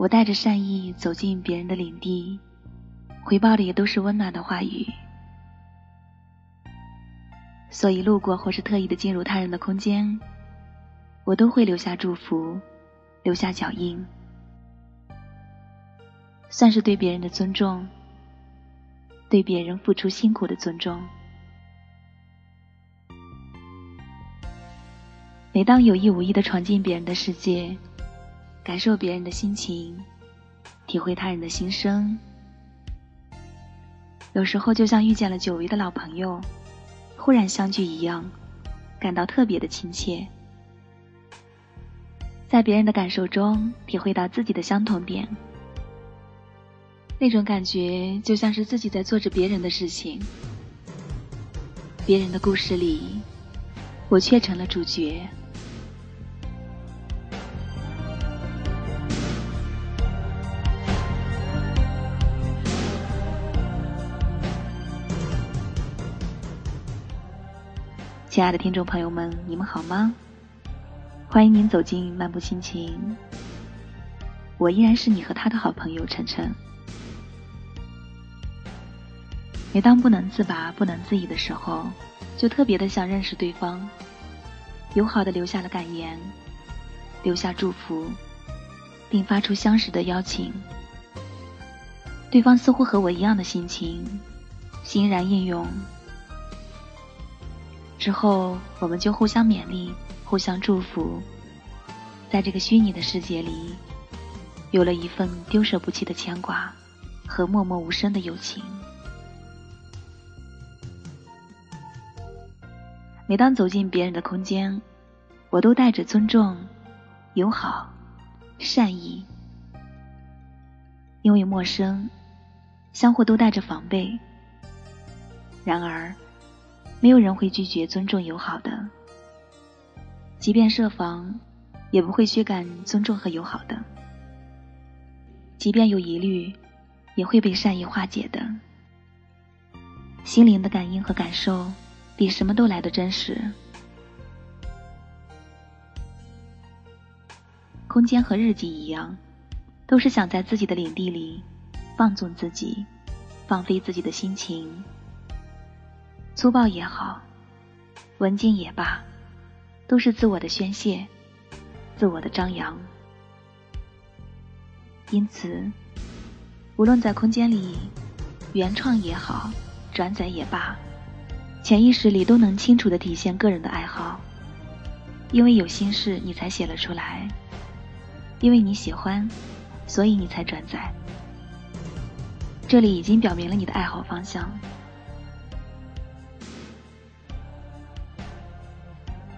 我带着善意走进别人的领地，回报的也都是温暖的话语。所以路过或是特意的进入他人的空间，我都会留下祝福，留下脚印，算是对别人的尊重，对别人付出辛苦的尊重。每当有意无意的闯进别人的世界。感受别人的心情，体会他人的心声，有时候就像遇见了久违的老朋友，忽然相聚一样，感到特别的亲切。在别人的感受中体会到自己的相同点，那种感觉就像是自己在做着别人的事情，别人的故事里，我却成了主角。亲爱的听众朋友们，你们好吗？欢迎您走进漫步心情。我依然是你和他的好朋友晨晨。每当不能自拔、不能自已的时候，就特别的想认识对方，友好的留下了感言，留下祝福，并发出相识的邀请。对方似乎和我一样的心情，欣然应用。之后，我们就互相勉励，互相祝福，在这个虚拟的世界里，有了一份丢舍不弃的牵挂和默默无声的友情。每当走进别人的空间，我都带着尊重、友好、善意，因为陌生，相互都带着防备。然而。没有人会拒绝尊重友好的，即便设防，也不会驱赶尊重和友好的；即便有疑虑，也会被善意化解的。心灵的感应和感受，比什么都来得真实。空间和日记一样，都是想在自己的领地里放纵自己，放飞自己的心情。粗暴也好，文静也罢，都是自我的宣泄，自我的张扬。因此，无论在空间里原创也好，转载也罢，潜意识里都能清楚的体现个人的爱好。因为有心事，你才写了出来；因为你喜欢，所以你才转载。这里已经表明了你的爱好方向。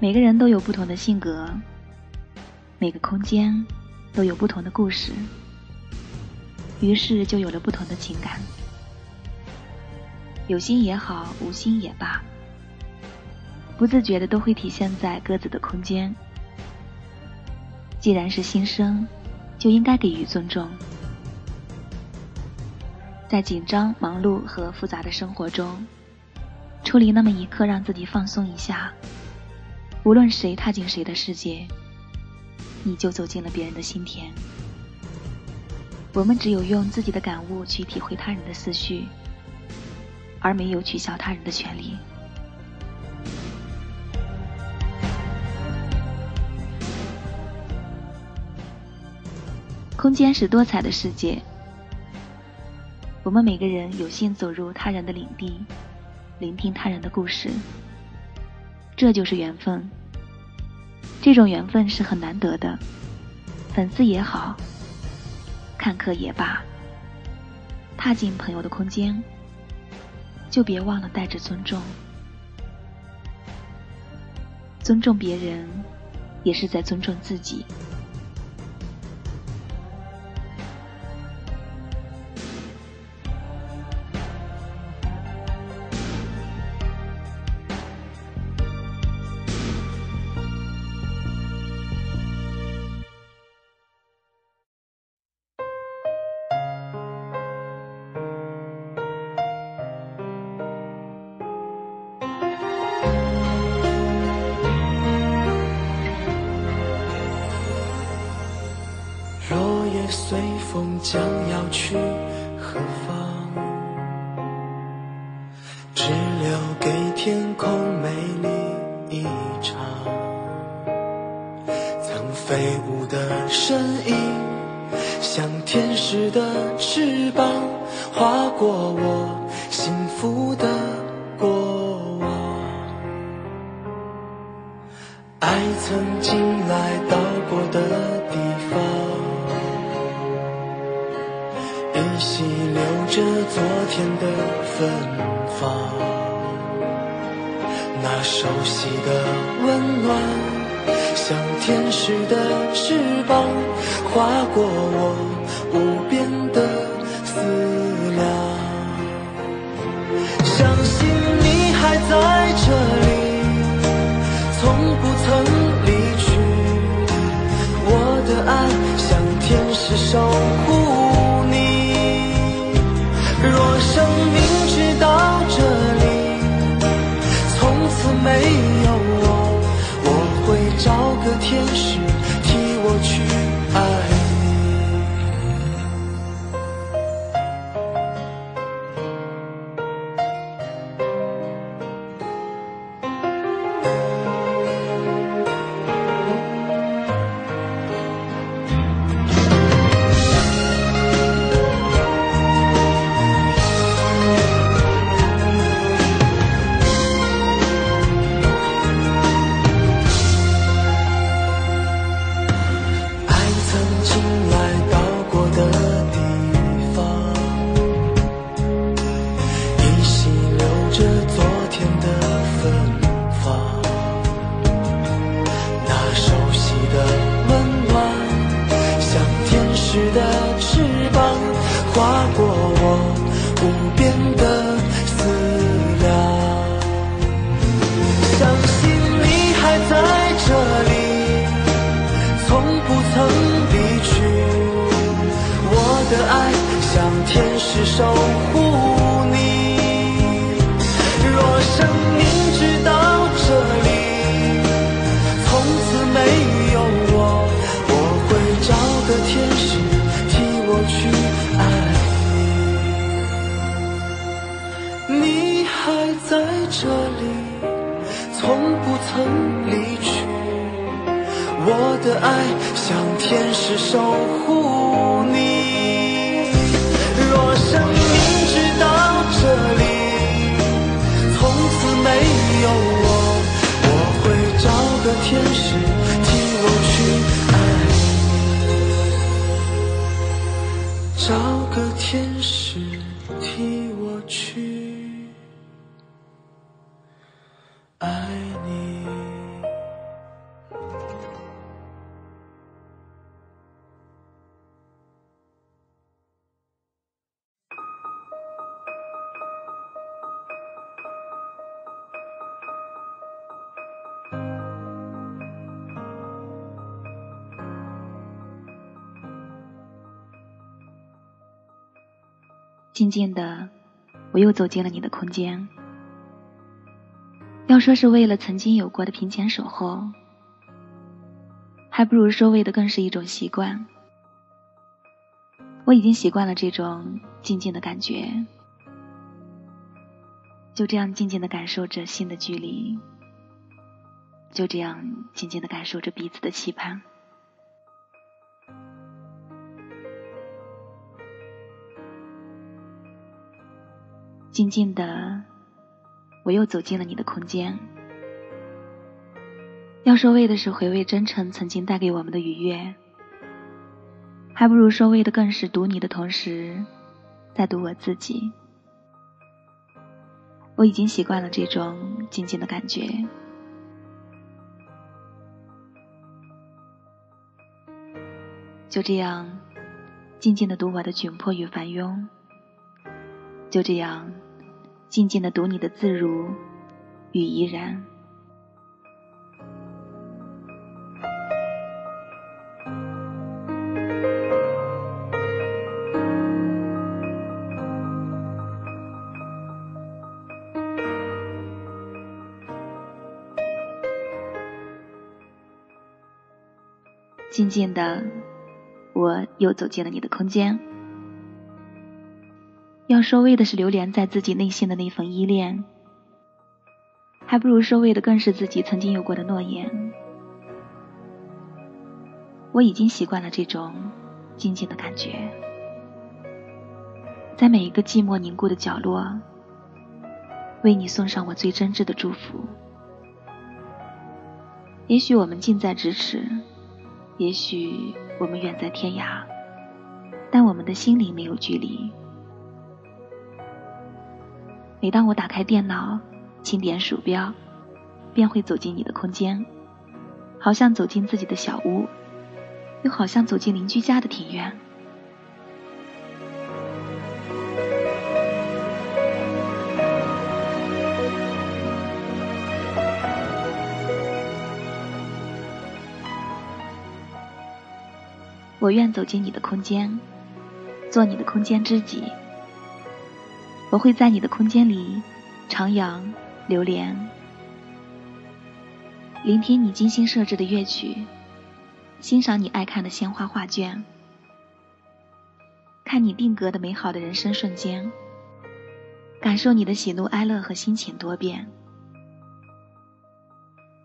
每个人都有不同的性格，每个空间都有不同的故事，于是就有了不同的情感。有心也好，无心也罢，不自觉的都会体现在各自的空间。既然是新生，就应该给予尊重。在紧张、忙碌和复杂的生活中，抽离那么一刻，让自己放松一下。无论谁踏进谁的世界，你就走进了别人的心田。我们只有用自己的感悟去体会他人的思绪，而没有取笑他人的权利。空间是多彩的世界，我们每个人有幸走入他人的领地，聆听他人的故事。这就是缘分，这种缘分是很难得的。粉丝也好，看客也罢，踏进朋友的空间，就别忘了带着尊重。尊重别人，也是在尊重自己。随风将要去何方？只留给天空美丽一场。曾飞舞的身影，像天使的翅膀，划过我幸福的过往。爱曾经来到过的地着昨天的芬芳。那熟悉的温暖，像天使的翅膀，划过我无边的思量。相信你还在这里，从不曾离去。我的爱像天使守护找个划过我无边的思量。相信你还在这里。从不曾离去，我的爱像天使守护你。还在这里，从不曾离去。我的爱像天使守护你。若生命直到这里，从此没有我，我会找个天使替我去爱你，找爱你。静静的，我又走进了你的空间。要说是为了曾经有过的平前守候，还不如说为的更是一种习惯。我已经习惯了这种静静的感觉，就这样静静的感受着心的距离，就这样静静的感受着彼此的期盼。静静的，我又走进了你的空间。要说为的是回味真诚曾经带给我们的愉悦，还不如说为的更是读你的同时，在读我自己。我已经习惯了这种静静的感觉，就这样静静的读我的窘迫与繁庸。就这样，静静的读你的自如与怡然。静静的，我又走进了你的空间。要收尾的是流连在自己内心的那份依恋，还不如收尾的更是自己曾经有过的诺言。我已经习惯了这种静静的感觉，在每一个寂寞凝固的角落，为你送上我最真挚的祝福。也许我们近在咫尺，也许我们远在天涯，但我们的心里没有距离。每当我打开电脑，轻点鼠标，便会走进你的空间，好像走进自己的小屋，又好像走进邻居家的庭院。我愿走进你的空间，做你的空间知己。我会在你的空间里徜徉流连，聆听你精心设置的乐曲，欣赏你爱看的鲜花画卷，看你定格的美好的人生瞬间，感受你的喜怒哀乐和心情多变。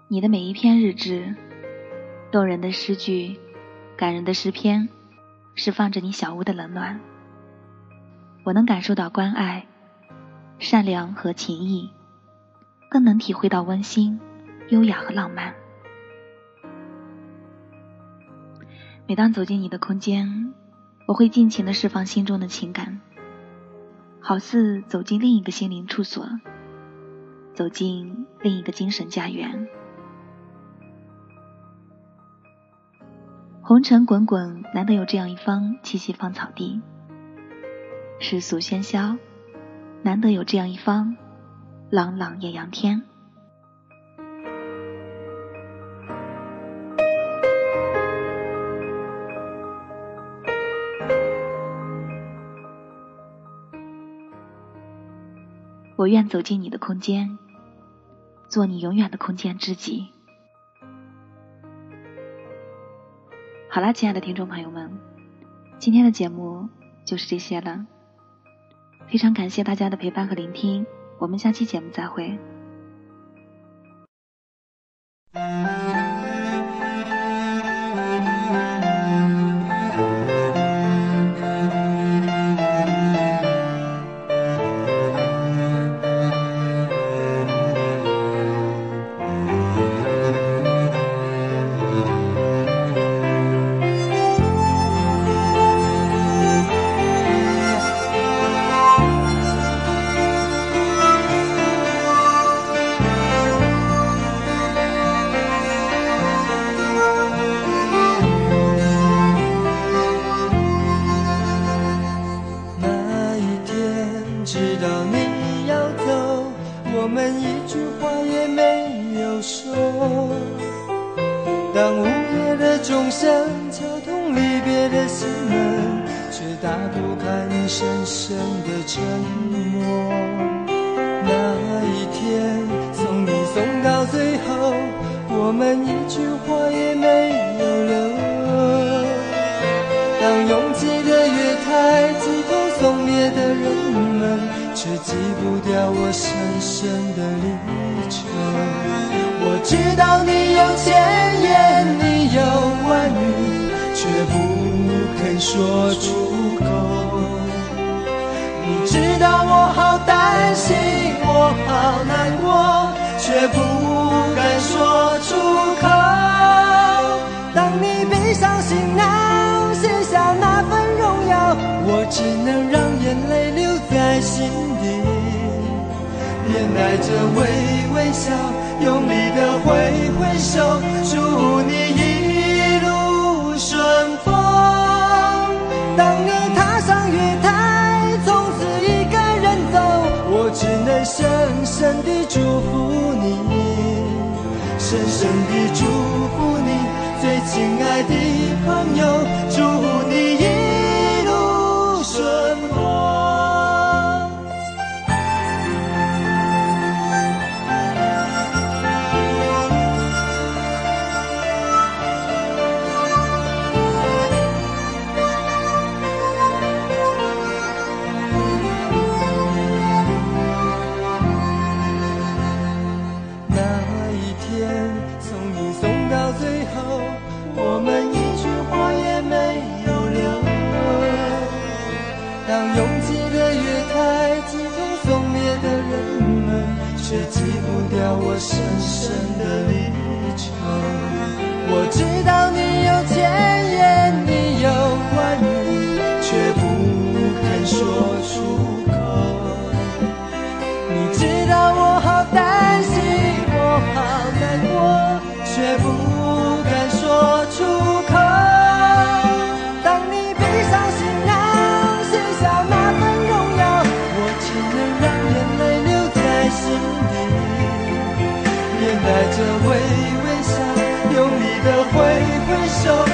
你的每一篇日志，动人的诗句，感人的诗篇，释放着你小屋的冷暖。我能感受到关爱。善良和情谊，更能体会到温馨、优雅和浪漫。每当走进你的空间，我会尽情的释放心中的情感，好似走进另一个心灵处所，走进另一个精神家园。红尘滚滚，难得有这样一方栖息芳草地。世俗喧嚣。难得有这样一方朗朗艳阳天，我愿走进你的空间，做你永远的空间知己。好啦，亲爱的听众朋友们，今天的节目就是这些了。非常感谢大家的陪伴和聆听，我们下期节目再会。我们一句话也没有留。当拥挤的月台，急痛送别的人们，却挤不掉我深深的离愁。我知道你有千言，你有万语，却不肯说出口。你知道我好担心，我好难过，却不说出口。当你背上行囊，卸下那份荣耀，我只能让眼泪留在心底，面带着微微笑。用力的挥挥手，祝你真的祝福你，最亲爱的朋友，当拥挤的月台挤痛送别的人们却挤不掉我深深的离愁。我知道你有千 so